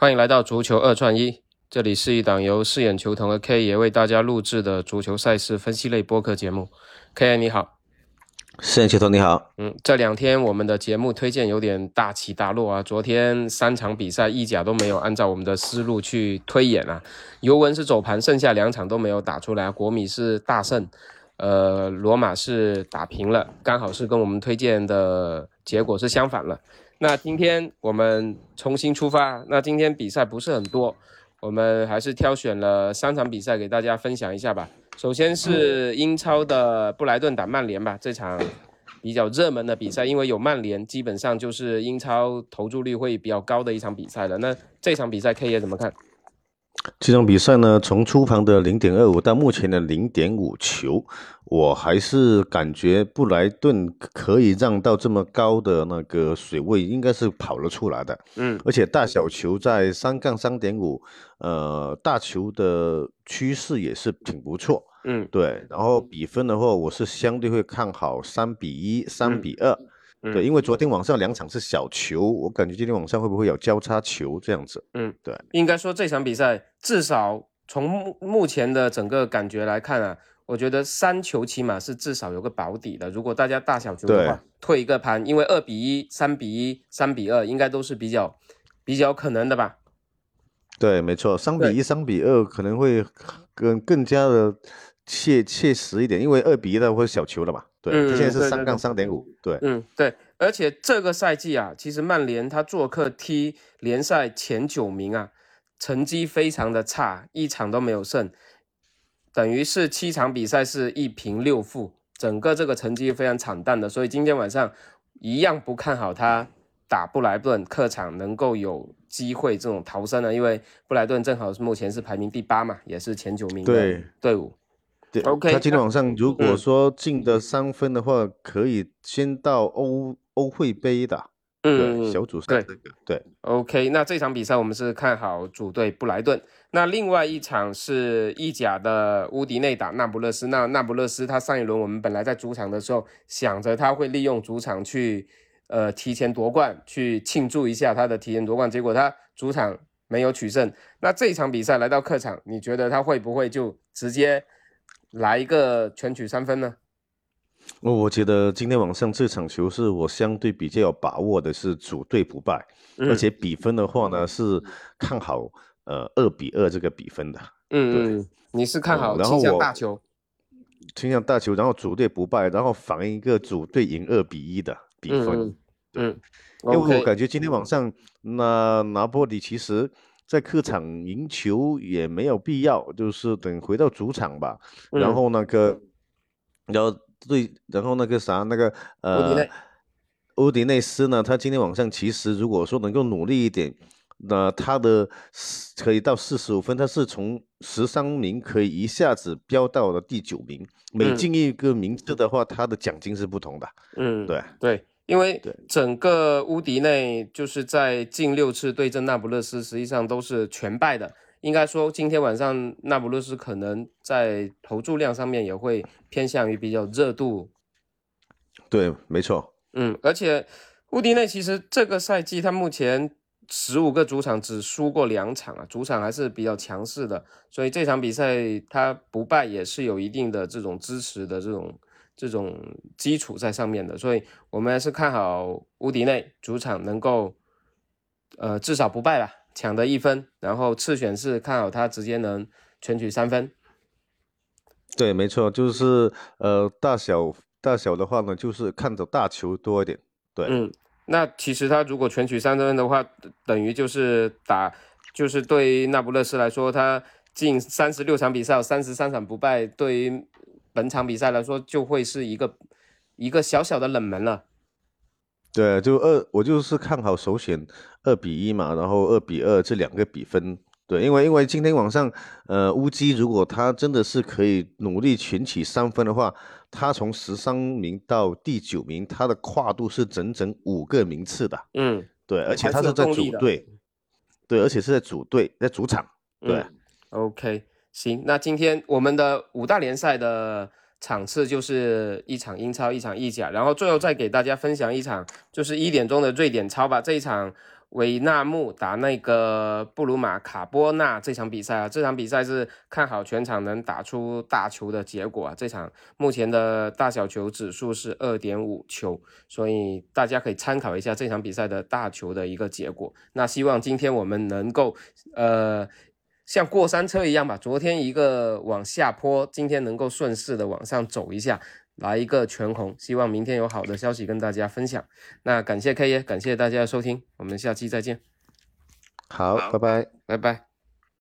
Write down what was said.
欢迎来到足球二串一，这里是一档由饰演球童的 K 爷为大家录制的足球赛事分析类播客节目。K 爷你好，饰演球童你好。嗯，这两天我们的节目推荐有点大起大落啊。昨天三场比赛意甲都没有按照我们的思路去推演啊。尤文是走盘，剩下两场都没有打出来。国米是大胜，呃，罗马是打平了，刚好是跟我们推荐的结果是相反了。那今天我们重新出发。那今天比赛不是很多，我们还是挑选了三场比赛给大家分享一下吧。首先是英超的布莱顿打曼联吧，这场比较热门的比赛，因为有曼联，基本上就是英超投注率会比较高的一场比赛了。那这场比赛 K 也怎么看？这场比赛呢，从出盘的零点二五到目前的零点五球，我还是感觉布莱顿可以让到这么高的那个水位，应该是跑了出来的。嗯，而且大小球在三杠三点五，呃，大球的趋势也是挺不错。嗯，对。然后比分的话，我是相对会看好三比一、三比二。对，因为昨天晚上两场是小球，我感觉今天晚上会不会有交叉球这样子？嗯，对，应该说这场比赛至少从目目前的整个感觉来看啊，我觉得三球起码是至少有个保底的。如果大家大小球的话，退一个盘，因为二比一、三比一、三比二应该都是比较比较可能的吧？对，没错，三比一、三比二可能会更更加的切切实一点，因为二比一的会小球了嘛。对，现在是三杠三点五。对，嗯，对，而且这个赛季啊，其实曼联他做客踢联赛前九名啊，成绩非常的差，一场都没有胜，等于是七场比赛是一平六负，整个这个成绩非常惨淡的。所以今天晚上一样不看好他打布莱顿客场能够有机会这种逃生的，因为布莱顿正好是目前是排名第八嘛，也是前九名的队伍。对，OK。他今天晚上如果说进的三分的话，可以先到欧欧会杯的，嗯，小组赛这个，对，OK。那这场比赛我们是看好主队布莱顿。那另外一场是意甲的乌迪内打那不勒斯。那那不勒斯他上一轮我们本来在主场的时候想着他会利用主场去呃提前夺冠，去庆祝一下他的提前夺冠，结果他主场没有取胜。那这场比赛来到客场，你觉得他会不会就直接？来一个全取三分呢？我我觉得今天晚上这场球是我相对比较有把握的，是主队不败，而且比分的话呢是看好呃二比二这个比分的。嗯嗯，你是看好倾向大球，倾向大球，然后主队不败，然后反映一个主队赢二比一的比分。嗯，因为我感觉今天晚上那拿波里其实。在客场赢球也没有必要，就是等回到主场吧。然后那个，然后对，然后那个啥，那个呃，乌迪内斯呢？他今天晚上其实如果说能够努力一点，那他的可以到四十五分，他是从十三名可以一下子飙到了第九名。每进一个名次的话，他的奖金是不同的。嗯，对对。因为整个乌迪内就是在近六次对阵那不勒斯，实际上都是全败的。应该说，今天晚上那不勒斯可能在投注量上面也会偏向于比较热度。对，没错。嗯，而且乌迪内其实这个赛季他目前十五个主场只输过两场啊，主场还是比较强势的，所以这场比赛他不败也是有一定的这种支持的这种。这种基础在上面的，所以我们还是看好乌迪内主场能够，呃，至少不败吧，抢得一分。然后次选是看好他直接能全取三分。对，没错，就是呃，大小大小的话呢，就是看着大球多一点。对，嗯，那其实他如果全取三分的话，等于就是打，就是对于那不勒斯来说，他进三十六场比赛，三十三场不败，对于。本场比赛来说，就会是一个一个小小的冷门了。对，就二，我就是看好首选二比一嘛，然后二比二这两个比分。对，因为因为今天晚上，呃，乌鸡如果他真的是可以努力群起三分的话，他从十三名到第九名，他的跨度是整整五个名次的。嗯，对，而且他是在主队，对，而且是在主队，在主场。对，OK。行，那今天我们的五大联赛的场次就是一场英超，一场意甲，然后最后再给大家分享一场，就是一点钟的瑞典超吧。这一场维纳穆打那个布鲁马卡波纳这场比赛啊，这场比赛是看好全场能打出大球的结果啊。这场目前的大小球指数是二点五球，所以大家可以参考一下这场比赛的大球的一个结果。那希望今天我们能够呃像过山车一样吧，昨天一个往下坡，今天能够顺势的往上走一下。来一个全红，希望明天有好的消息跟大家分享。那感谢 K 爷，感谢大家的收听，我们下期再见。好，拜拜，拜拜。